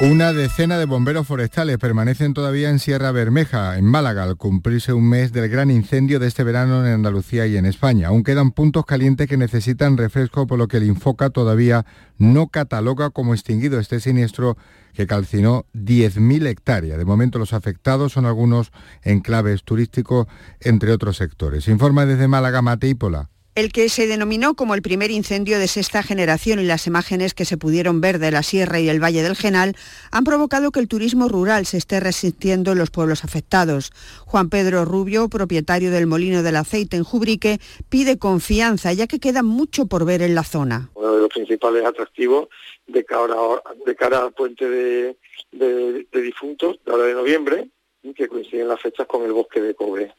Una decena de bomberos forestales permanecen todavía en Sierra Bermeja, en Málaga, al cumplirse un mes del gran incendio de este verano en Andalucía y en España. Aún quedan puntos calientes que necesitan refresco, por lo que el Infoca todavía no cataloga como extinguido este siniestro que calcinó 10.000 hectáreas. De momento los afectados son algunos enclaves turísticos, entre otros sectores. Informa desde Málaga Mateípola. El que se denominó como el primer incendio de sexta generación y las imágenes que se pudieron ver de la sierra y el Valle del Genal han provocado que el turismo rural se esté resistiendo en los pueblos afectados. Juan Pedro Rubio, propietario del Molino del Aceite en Jubrique, pide confianza ya que queda mucho por ver en la zona. Uno de los principales atractivos de cara, de cara al puente de, difuntos, de ahora de noviembre, que coinciden las fechas con el bosque de Cobre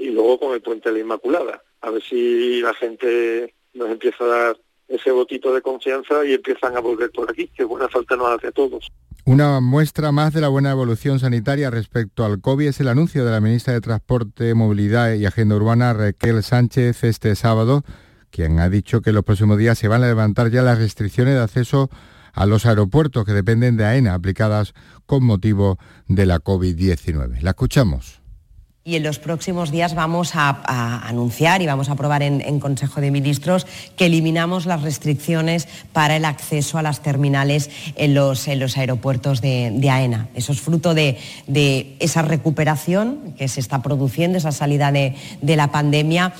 y luego con el puente de la Inmaculada. A ver si la gente nos empieza a dar ese botito de confianza y empiezan a volver por aquí, que buena falta nos hace a todos. Una muestra más de la buena evolución sanitaria respecto al COVID es el anuncio de la ministra de Transporte, Movilidad y Agenda Urbana, Raquel Sánchez, este sábado, quien ha dicho que los próximos días se van a levantar ya las restricciones de acceso a los aeropuertos que dependen de AENA aplicadas con motivo de la COVID-19. La escuchamos. Y en los próximos días vamos a, anunciar y vamos a aprobar en, Consejo de Ministros que eliminamos las restricciones para el acceso a las terminales en los, aeropuertos de, AENA. Eso es fruto de, esa recuperación que se está produciendo, esa salida de, la pandemia.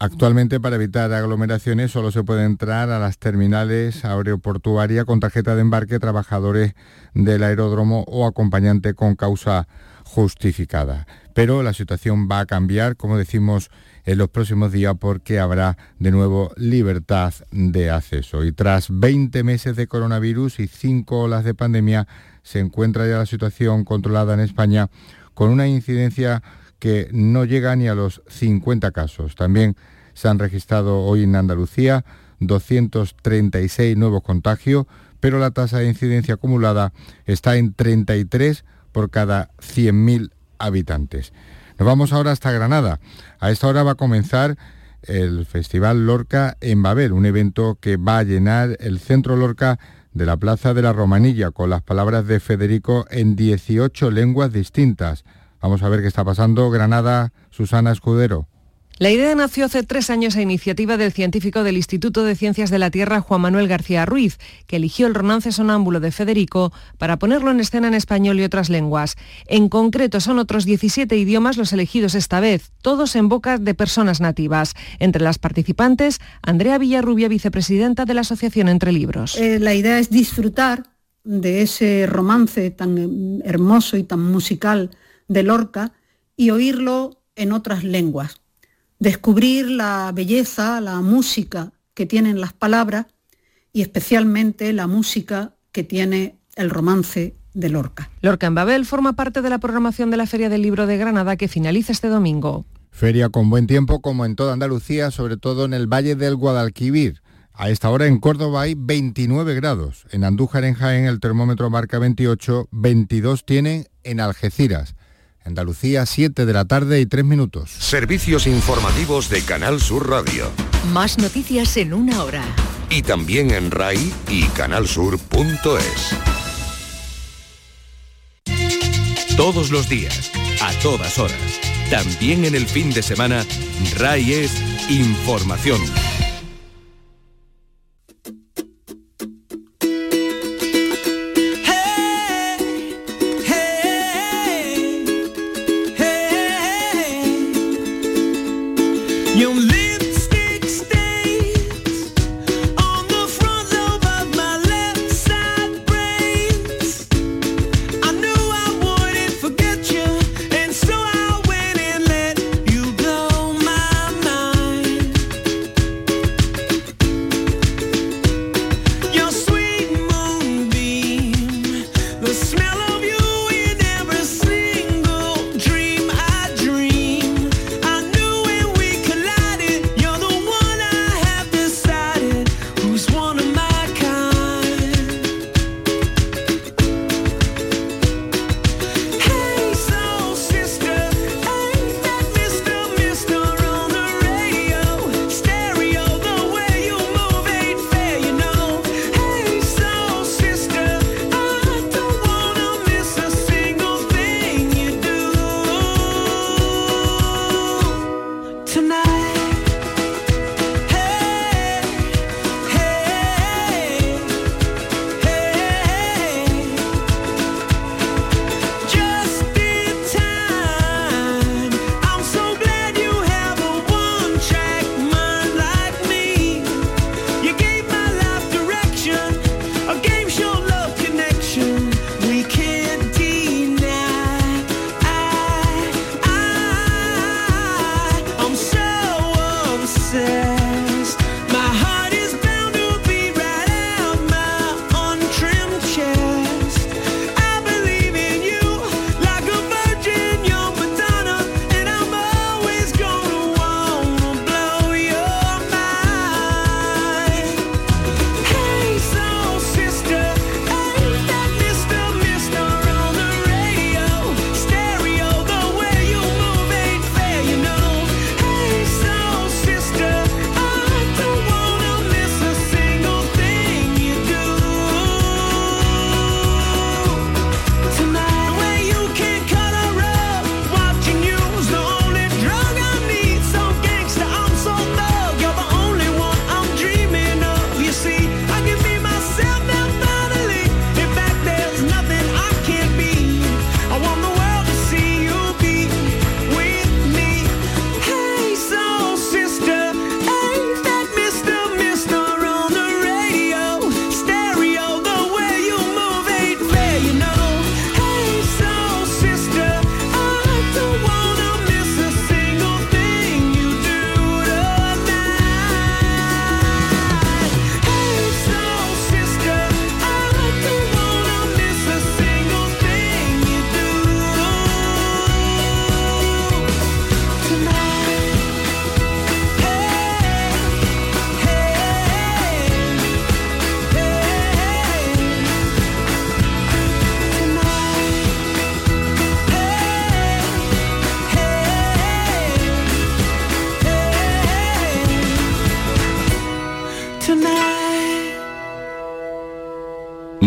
Actualmente para evitar aglomeraciones solo se puede entrar a las terminales aeroportuarias con tarjeta de embarque, trabajadores del aeródromo o acompañante con causa justificada. Pero la situación va a cambiar, como decimos, en los próximos días porque habrá de nuevo libertad de acceso. Y tras 20 meses de coronavirus y 5 olas de pandemia, se encuentra ya la situación controlada en España con una incidencia que no llega ni a los 50 casos. También se han registrado hoy en Andalucía 236 nuevos contagios, pero la tasa de incidencia acumulada está en 33 por cada 100.000 habitantes. Nos vamos ahora hasta Granada. A esta hora va a comenzar el Festival Lorca en Babel, un evento que va a llenar el centro Lorca de la Plaza de la Romanilla con las palabras de Federico en 18 lenguas distintas. Vamos a ver qué está pasando. Granada, Susana Escudero. La idea nació hace tres años a iniciativa del científico del Instituto de Ciencias de la Tierra, Juan Manuel García Ruiz, que eligió el romance sonámbulo de Federico para ponerlo en escena en español y otras lenguas. En concreto, son otros 17 idiomas los elegidos esta vez, todos en boca de personas nativas. Entre las participantes, Andrea Villarrubia, vicepresidenta de la Asociación Entre Libros. Eh, la idea es disfrutar de ese romance tan hermoso y tan musical de Lorca y oírlo en otras lenguas descubrir la belleza, la música que tienen las palabras y especialmente la música que tiene el romance de Lorca. Lorca en Babel forma parte de la programación de la Feria del Libro de Granada que finaliza este domingo. Feria con buen tiempo como en toda Andalucía, sobre todo en el Valle del Guadalquivir. A esta hora en Córdoba hay 29 grados. En Andújar, en Jaén, el termómetro marca 28, 22 tiene en Algeciras. Andalucía, 7 de la tarde y 3 minutos. Servicios informativos de Canal Sur Radio. Más noticias en una hora. Y también en RAI y canalsur.es. Todos los días, a todas horas, también en el fin de semana, RAI es información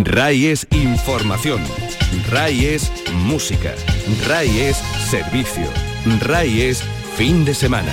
RAI es información. RAI es música. RAI es servicio. RAI es fin de semana.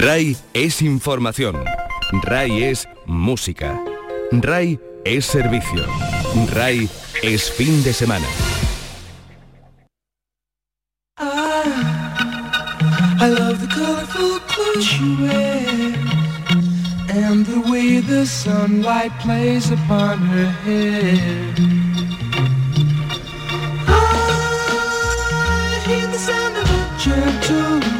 RAI es información. RAI es música. RAI es servicio. RAI es fin de semana. I love the colorful clothes she wears and the way the sunlight plays upon her hair. I hear the sound of a gentle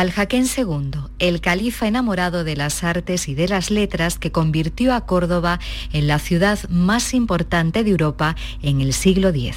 Ilustres. Al-Hakem II, el califa enamorado de las artes y de las letras que convirtió a Córdoba en la ciudad más importante de Europa en el siglo X.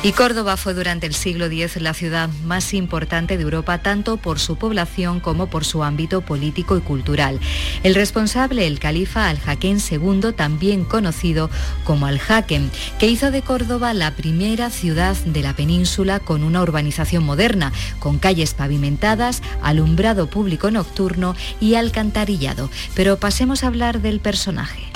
Y Córdoba fue durante el siglo X la ciudad más importante de Europa tanto por su población como por su ámbito político y cultural. El responsable, el califa Al-Hakem II, también conocido como Al-Hakem, que hizo de Córdoba la primera ciudad de la península con una urbanización moderna, con calles pavimentadas, alumbrado público nocturno y alcantarillado. Pero pasemos a hablar del personaje.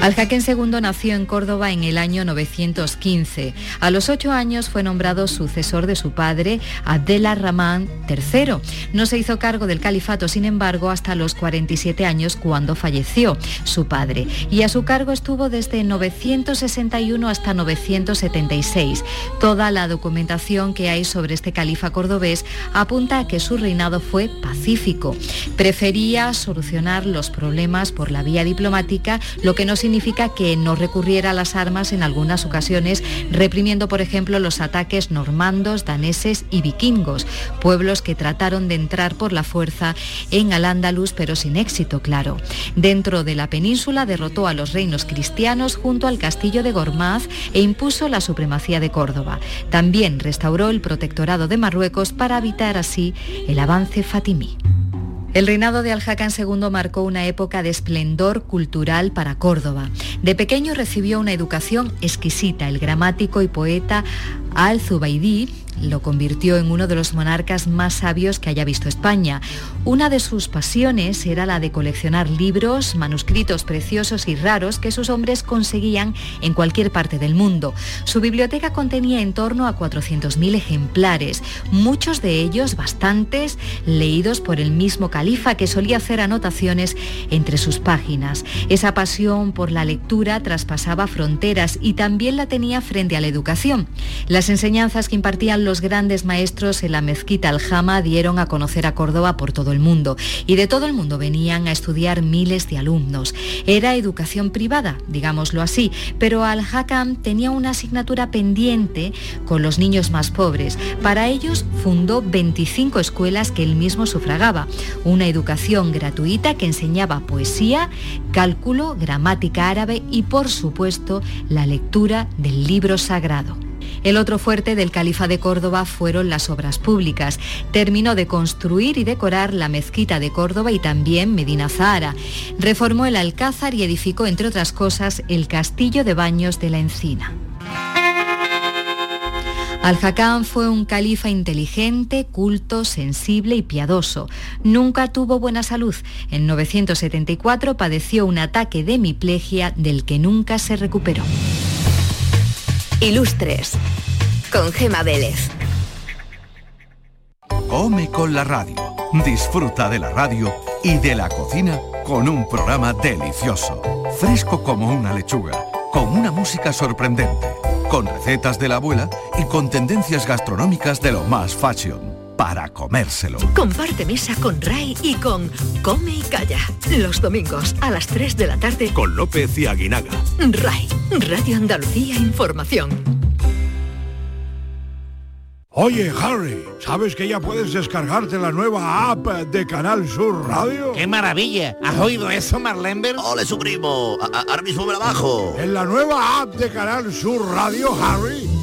Al-Hakem II nació en Córdoba en el año 915. A los ocho años fue nombrado sucesor de su padre, Abdel Rahman III. No se hizo cargo del califato, sin embargo, hasta los 47 años cuando falleció su padre. Y a su cargo estuvo desde 961 hasta 976. Toda la documentación que hay sobre este califa cordobés apunta a que su reinado fue pacífico. Prefería solucionar los problemas por la vía diplomática, lo que no significa que no recurriera a las armas en algunas ocasiones, reprimiendo, por ejemplo, los ataques normandos, daneses y vikingos, pueblos que trataron de entrar por la fuerza en Al-Ándalus, pero sin éxito, claro. Dentro de la península derrotó a los reinos cristianos junto al castillo de Gormaz e impuso la supremacía de Córdoba. También restauró el protectorado de Marruecos para evitar así el avance fatimí. El reinado de Al-Hakam II marcó una época de esplendor cultural para Córdoba. De pequeño recibió una educación exquisita. El gramático y poeta Al-Zubaidí lo convirtió en uno de los monarcas más sabios que haya visto España. Una de sus pasiones era la de coleccionar libros, manuscritos preciosos y raros que sus hombres conseguían en cualquier parte del mundo. Su biblioteca contenía en torno a 400.000 ejemplares, muchos de ellos bastantes leídos por el mismo califa que solía hacer anotaciones entre sus páginas. Esa pasión por la lectura traspasaba fronteras y también la tenía frente a la educación. Las enseñanzas que impartían los grandes maestros en la mezquita Aljama dieron a conocer a Córdoba por todo el mundo y de todo el mundo venían a estudiar miles de alumnos. Era educación privada, digámoslo así, pero Al-Hakam tenía una asignatura pendiente con los niños más pobres. Para ellos fundó 25 escuelas que él mismo sufragaba, una educación gratuita que enseñaba poesía, cálculo, gramática árabe y por supuesto la lectura del libro sagrado. El otro fuerte del Califa de Córdoba fueron las obras públicas. Terminó de construir y decorar la mezquita de Córdoba y también Medina Zahara. Reformó el Alcázar y edificó, entre otras cosas, el castillo de baños de la Encina. Al-Hakam fue un califa inteligente, culto, sensible y piadoso. Nunca tuvo buena salud. En 974 padeció un ataque de hemiplegia del que nunca se recuperó. Ilustres con Gema Vélez. Come con la radio. Disfruta de la radio y de la cocina con un programa delicioso. Fresco como una lechuga. Con una música sorprendente. Con recetas de la abuela y con tendencias gastronómicas de lo más fashion. Para comérselo. Comparte mesa con Ray y con Come y Calla. Los domingos a las 3 de la tarde. Con López y Aguinaga. Ray, Radio Andalucía Información. Oye, Harry, ¿sabes que ya puedes descargarte la nueva app de Canal Sur Radio? ¡Qué maravilla! ¿Has oído eso, Marlenber? ¡Ole, su primo! Ahora mismo me la bajo. En la nueva app de Canal Sur Radio, Harry,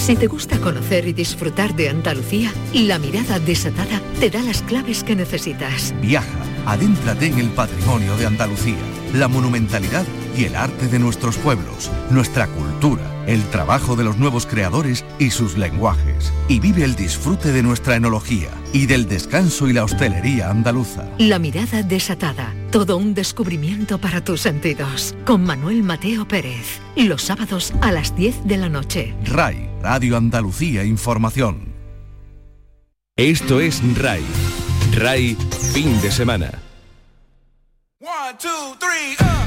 Si te gusta conocer y disfrutar de Andalucía, la mirada desatada te da las claves que necesitas. Viaja, adéntrate en el patrimonio de Andalucía, la monumentalidad y el arte de nuestros pueblos, nuestra cultura, el trabajo de los nuevos creadores y sus lenguajes. Y vive el disfrute de nuestra enología y del descanso y la hostelería andaluza. La mirada desatada, todo un descubrimiento para tus sentidos. Con Manuel Mateo Pérez, los sábados a las 10 de la noche. RAI, Radio Andalucía Información. Esto es RAI. RAI, fin de semana. One, two, three, uh.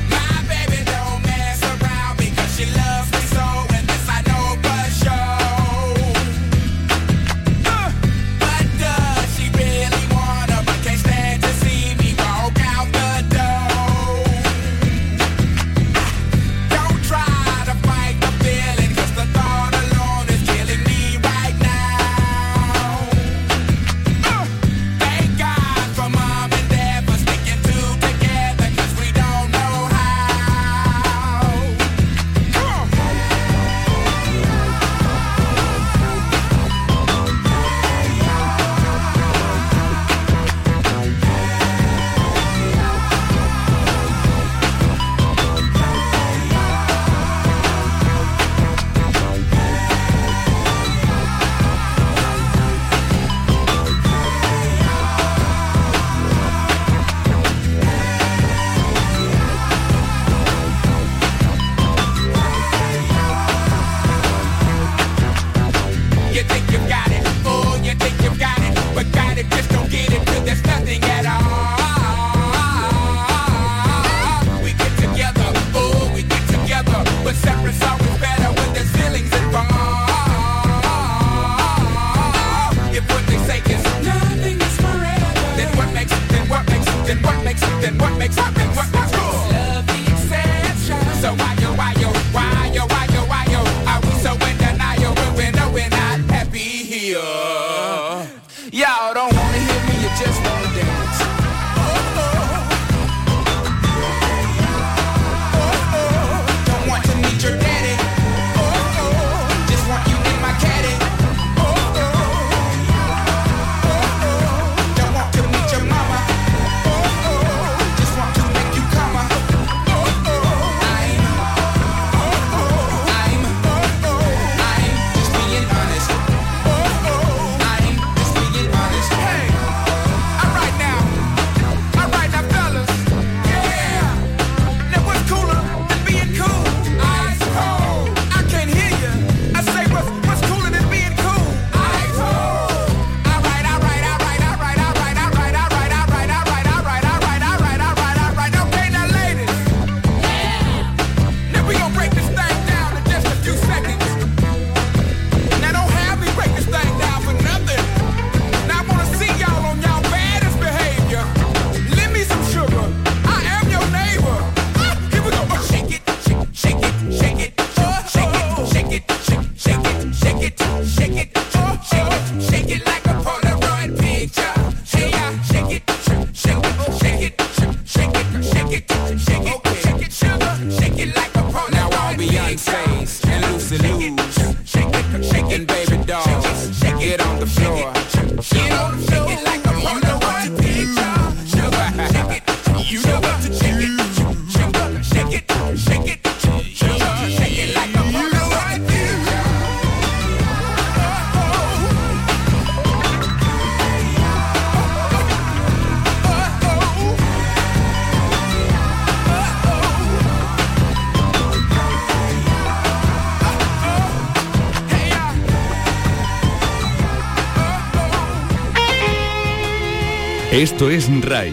Esto es RAI.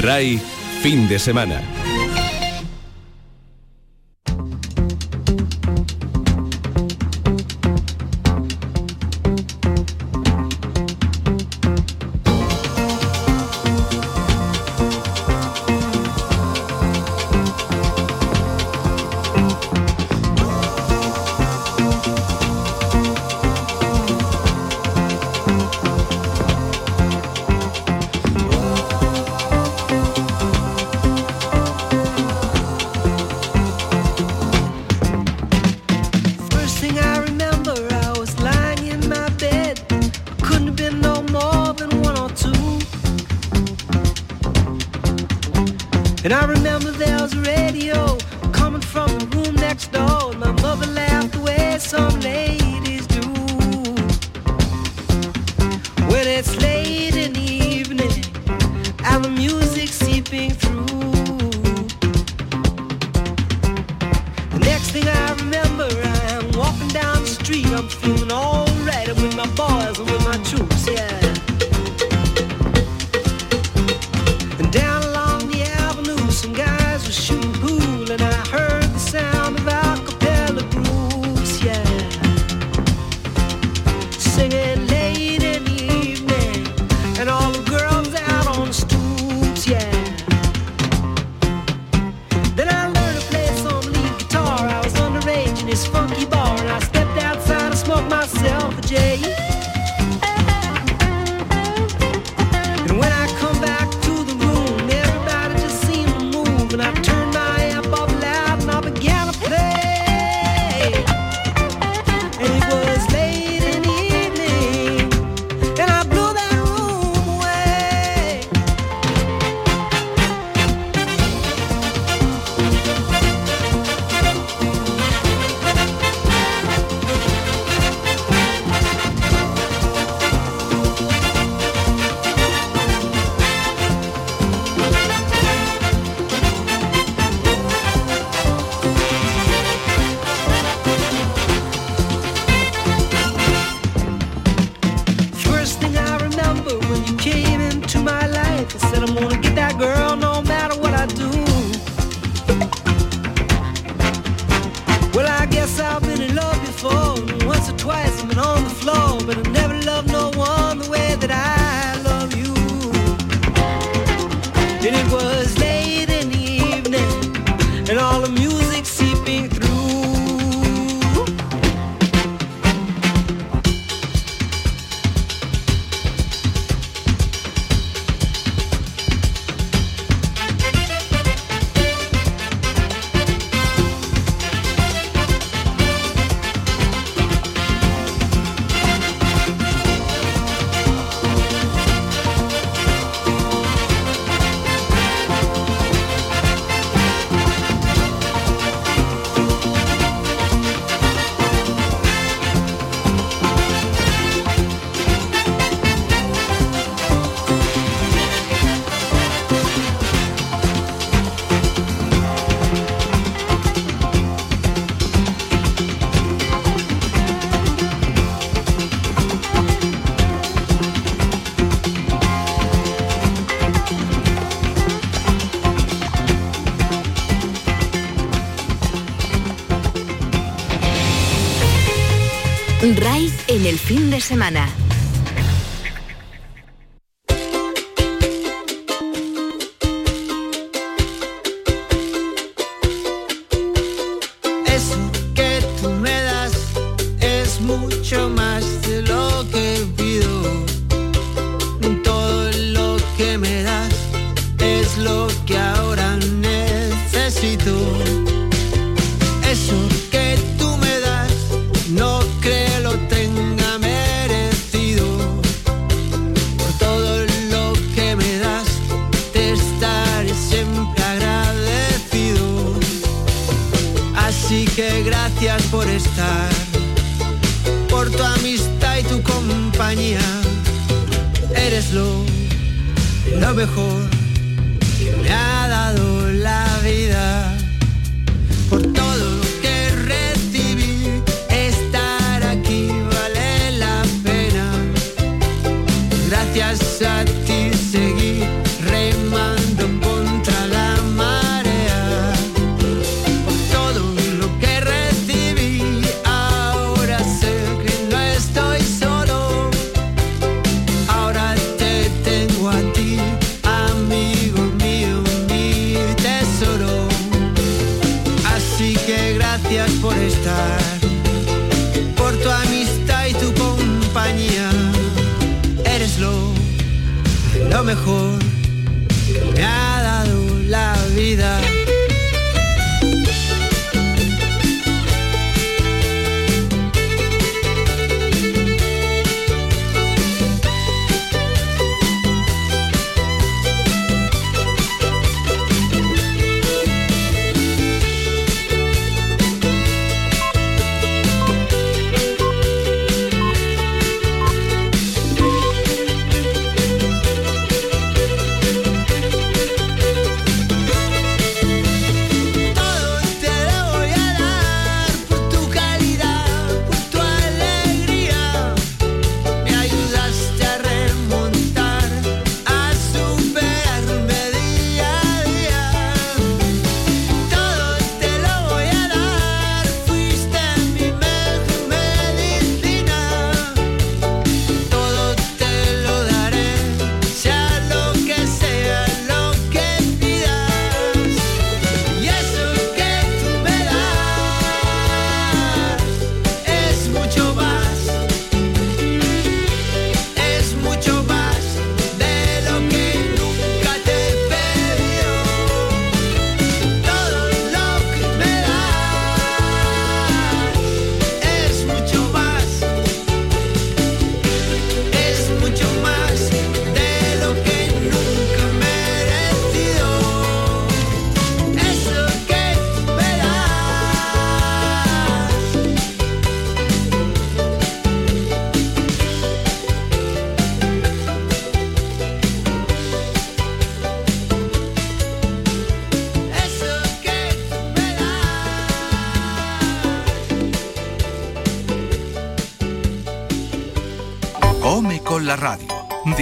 RAI fin de semana. de semana. Eso que tú me das es mucho más.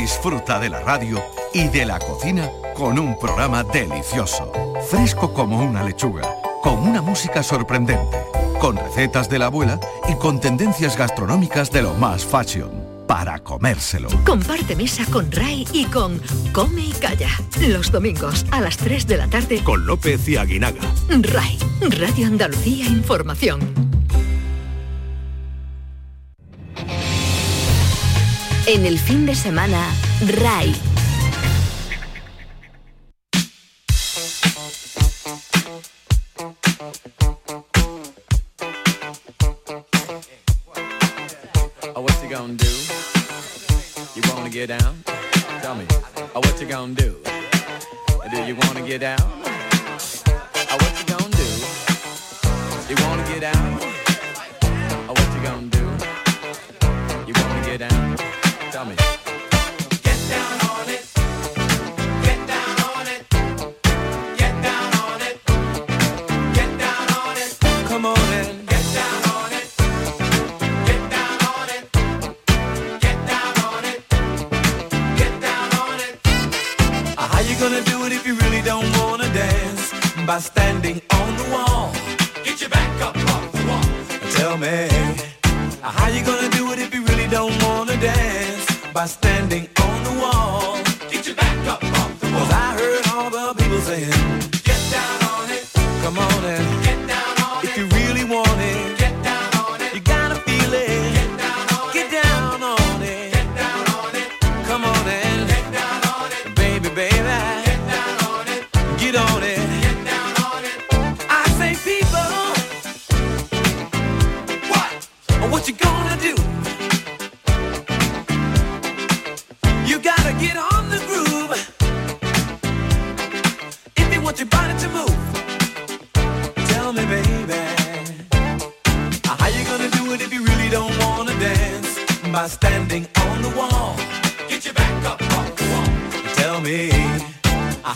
Disfruta de la radio y de la cocina con un programa delicioso, fresco como una lechuga, con una música sorprendente, con recetas de la abuela y con tendencias gastronómicas de lo más fashion para comérselo. Comparte mesa con Ray y con Come y Calla. Los domingos a las 3 de la tarde con López y Aguinaga. Ray, Radio Andalucía Información. En el fin de semana, RAI. Oh, what you gonna do? You wanna get down? Tell me. Oh, what you gonna do? Do you wanna get down?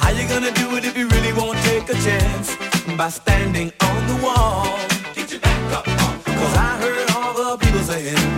How you gonna do it if you really won't take a chance? By standing on the wall. Get your back up. Cause I heard all the people saying.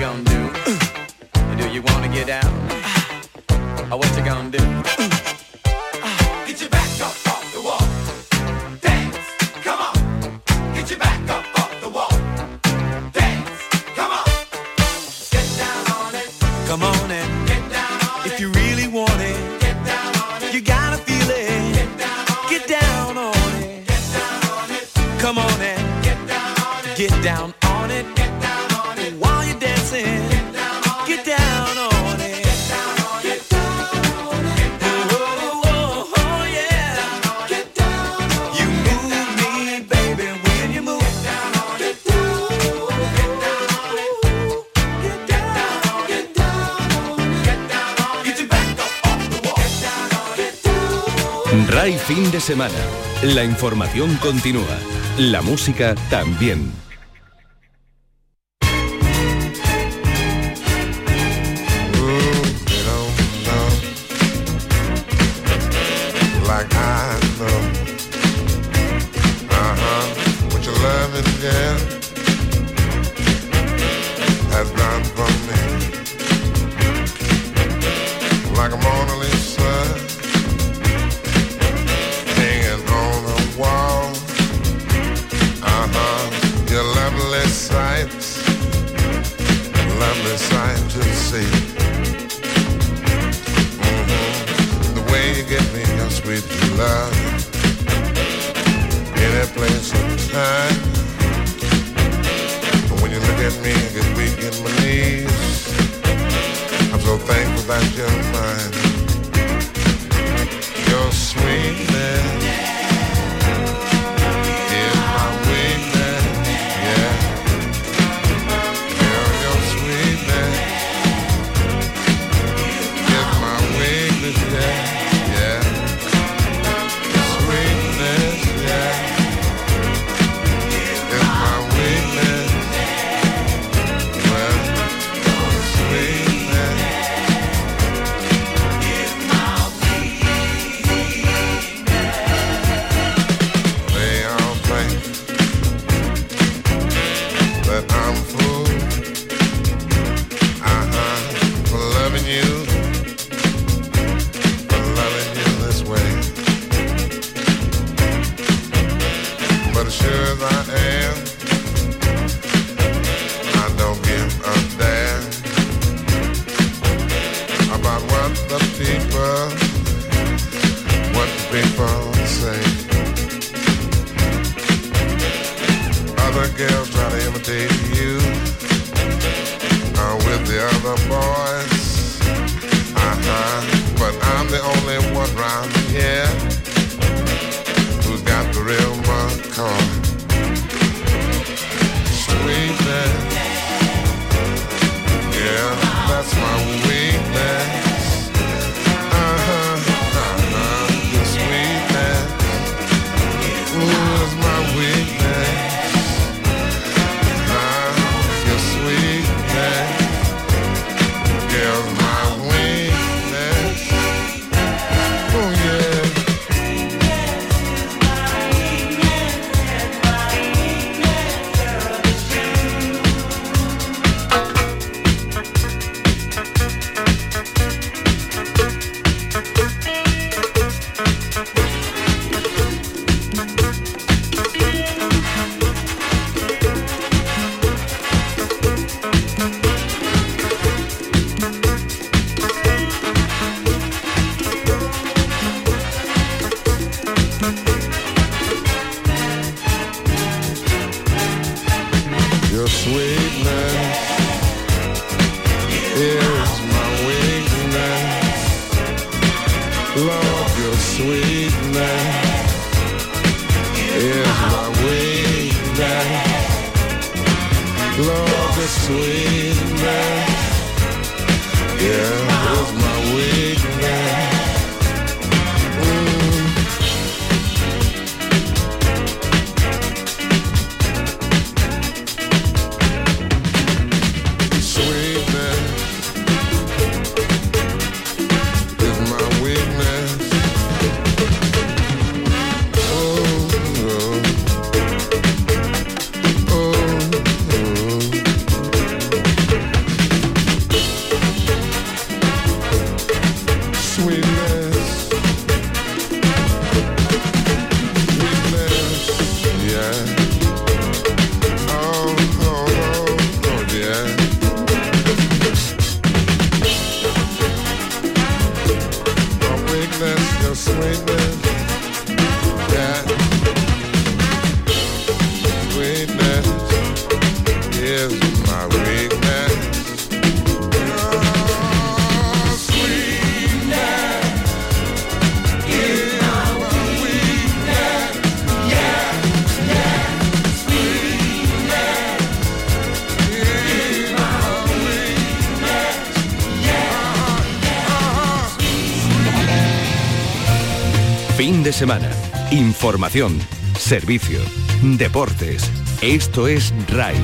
gonna do? do you wanna get down? Uh, what you gonna do? semana. La información continúa. La música también. fine. Semana. Información, servicio, deportes. Esto es RAI.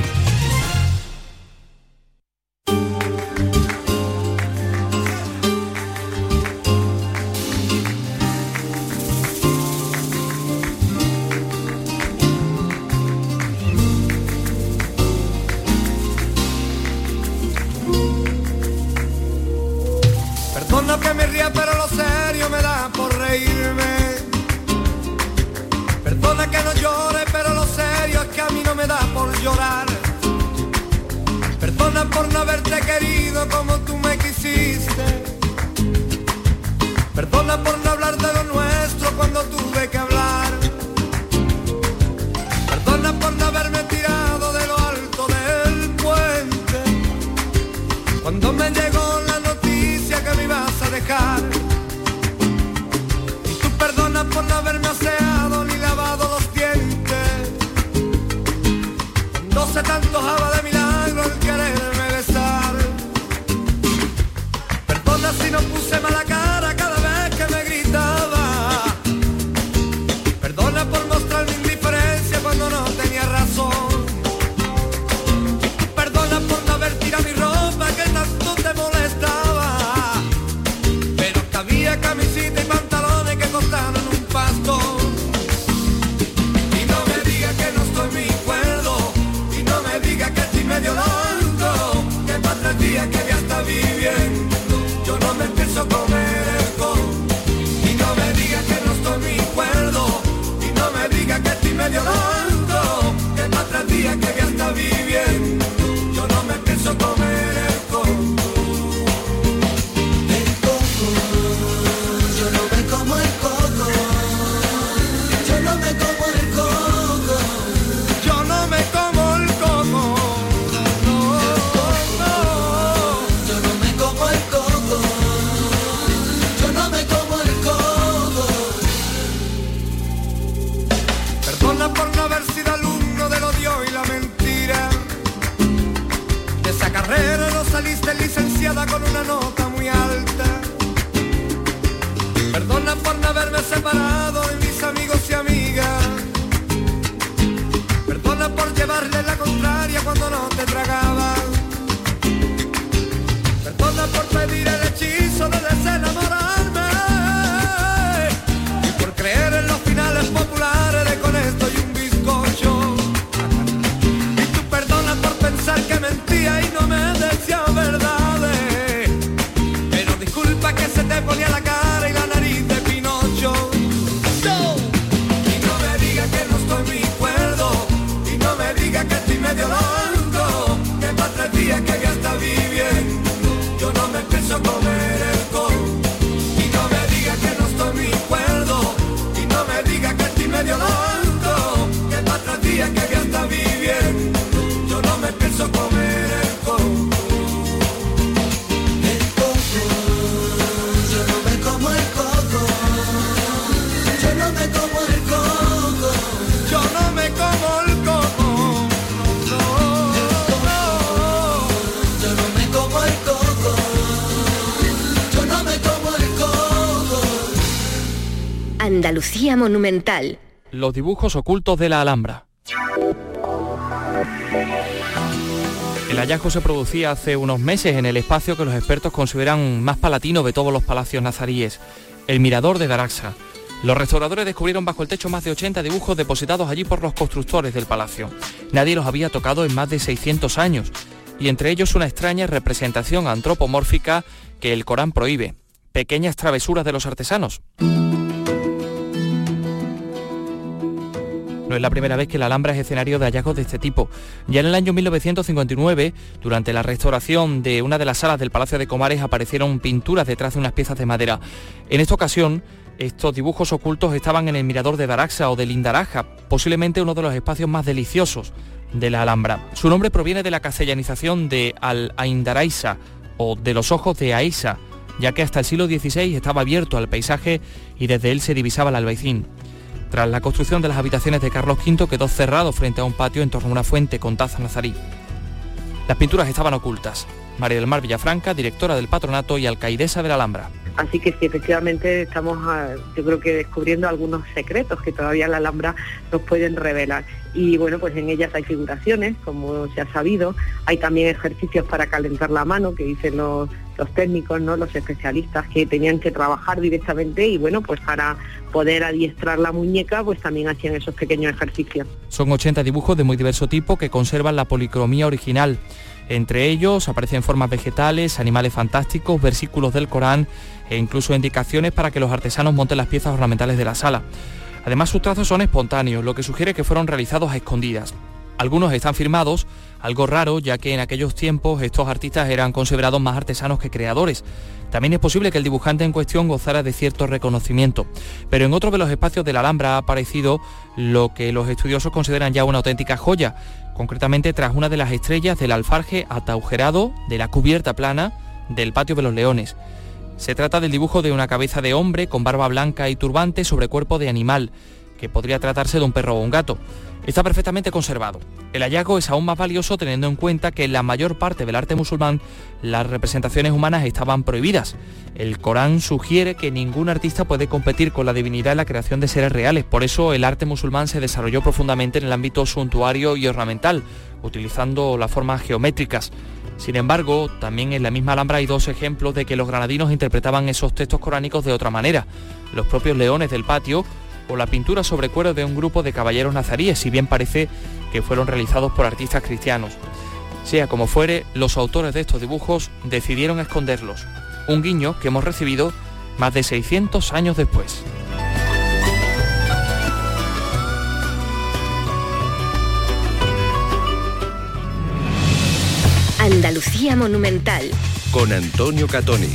Andalucía Monumental. Los dibujos ocultos de la Alhambra. El hallazgo se producía hace unos meses en el espacio que los expertos consideran más palatino de todos los palacios nazaríes, el Mirador de Daraxa. Los restauradores descubrieron bajo el techo más de 80 dibujos depositados allí por los constructores del palacio. Nadie los había tocado en más de 600 años, y entre ellos una extraña representación antropomórfica que el Corán prohíbe, pequeñas travesuras de los artesanos. No es la primera vez que la Alhambra es escenario de hallazgos de este tipo. Ya en el año 1959, durante la restauración de una de las salas del Palacio de Comares, aparecieron pinturas detrás de unas piezas de madera. En esta ocasión, estos dibujos ocultos estaban en el mirador de Daraxa o de Lindaraja, posiblemente uno de los espacios más deliciosos de la Alhambra. Su nombre proviene de la castellanización de Al-Aindaraisa o de los ojos de Aisa, ya que hasta el siglo XVI estaba abierto al paisaje y desde él se divisaba el albaicín. Tras la construcción de las habitaciones de Carlos V quedó cerrado frente a un patio en torno a una fuente con taza nazarí. Las pinturas estaban ocultas. María del Mar Villafranca, directora del patronato y alcaidesa de la Alhambra. Así que sí, efectivamente estamos, ah, yo creo que descubriendo algunos secretos que todavía la Alhambra nos pueden revelar. Y bueno, pues en ellas hay figuraciones, como se ha sabido, hay también ejercicios para calentar la mano que dicen los, técnicos, ¿no? los especialistas que tenían que trabajar directamente y bueno, pues para poder adiestrar la muñeca, pues también hacían esos pequeños ejercicios. Son 80 dibujos de muy diverso tipo que conservan la policromía original. Entre ellos aparecen formas vegetales, animales fantásticos, versículos del Corán e incluso indicaciones para que los artesanos monten las piezas ornamentales de la sala. Además sus trazos son espontáneos, lo que sugiere que fueron realizados a escondidas. Algunos están firmados, algo raro ya que en aquellos tiempos estos artistas eran considerados más artesanos que creadores. También es posible que el dibujante en cuestión gozara de cierto reconocimiento. Pero en otro de los espacios de la Alhambra ha aparecido lo que los estudiosos consideran ya una auténtica joya, concretamente tras una de las estrellas del alfarje ataujerado de la cubierta plana del patio de los leones. Se trata del dibujo de una cabeza de hombre con barba blanca y turbante sobre cuerpo de animal, que podría tratarse de un perro o un gato. Está perfectamente conservado. El hallazgo es aún más valioso teniendo en cuenta que en la mayor parte del arte musulmán las representaciones humanas estaban prohibidas. El Corán sugiere que ningún artista puede competir con la divinidad en la creación de seres reales. Por eso el arte musulmán se desarrolló profundamente en el ámbito suntuario y ornamental, utilizando las formas geométricas. Sin embargo, también en la misma Alhambra hay dos ejemplos de que los granadinos interpretaban esos textos coránicos de otra manera. Los propios leones del patio o la pintura sobre cuero de un grupo de caballeros nazaríes, si bien parece que fueron realizados por artistas cristianos. Sea como fuere, los autores de estos dibujos decidieron esconderlos, un guiño que hemos recibido más de 600 años después. Andalucía Monumental. Con Antonio Catoni.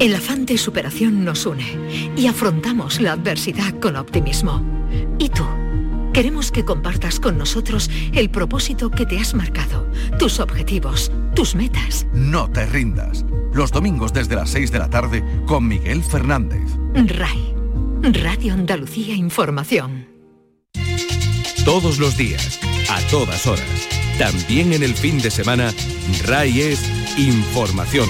El afán de superación nos une y afrontamos la adversidad con optimismo. ¿Y tú? Queremos que compartas con nosotros el propósito que te has marcado, tus objetivos, tus metas. No te rindas. Los domingos desde las 6 de la tarde con Miguel Fernández. RAI, Radio Andalucía Información. Todos los días, a todas horas. También en el fin de semana, RAI es información.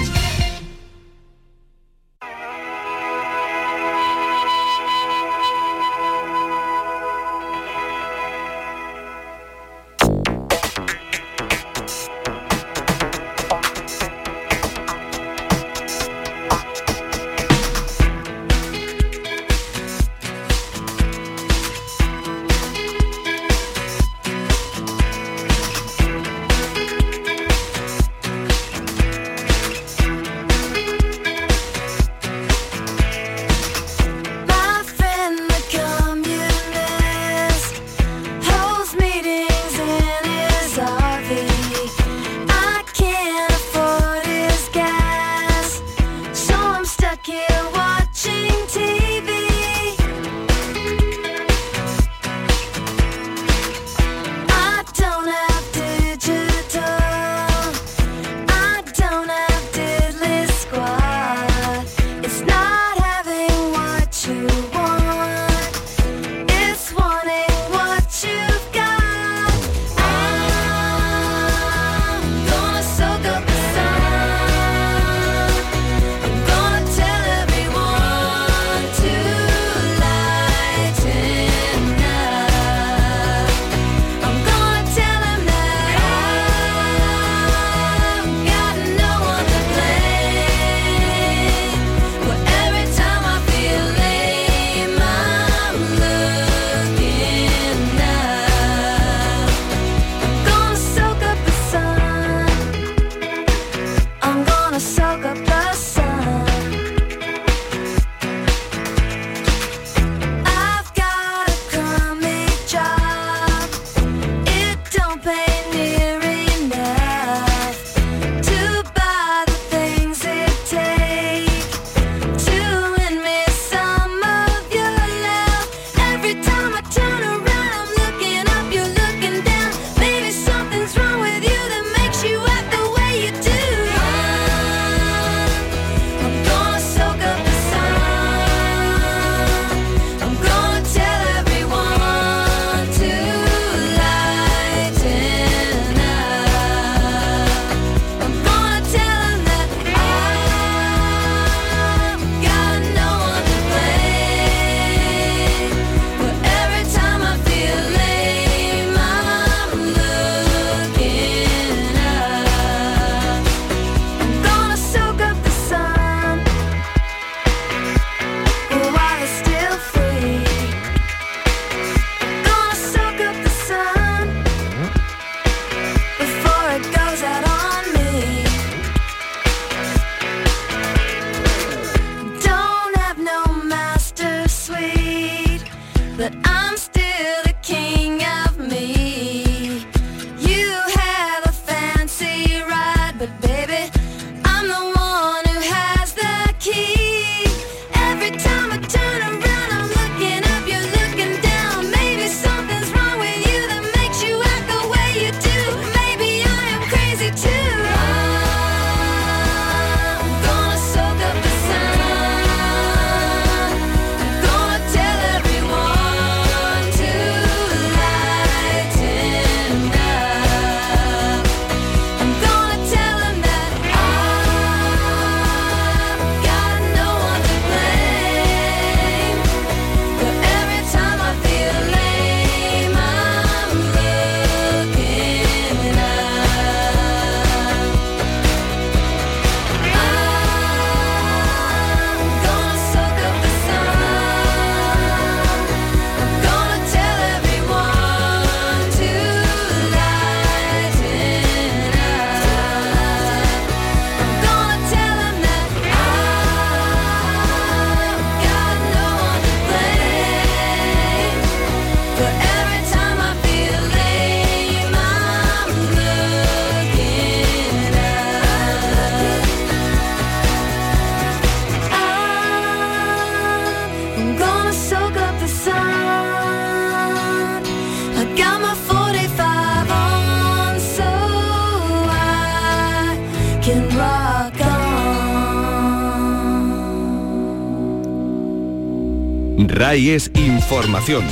RAI es información,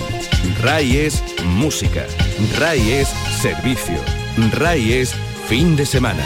RAI es música, RAI es servicio, RAI es fin de semana.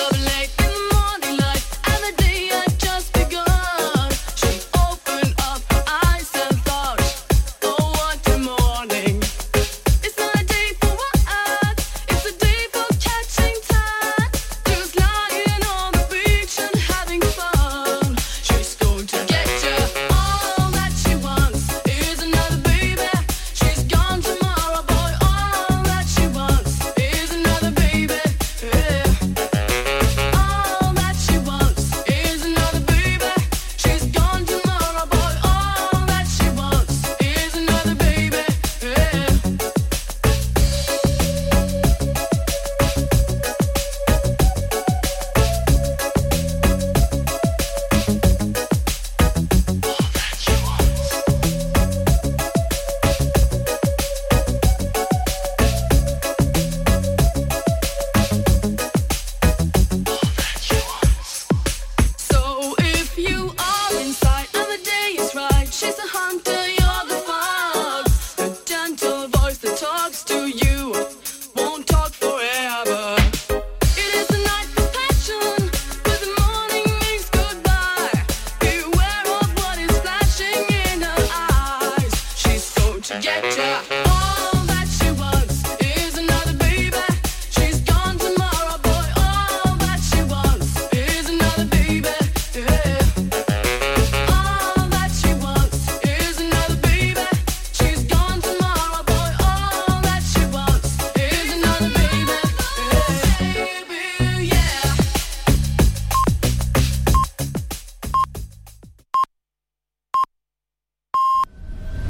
up late.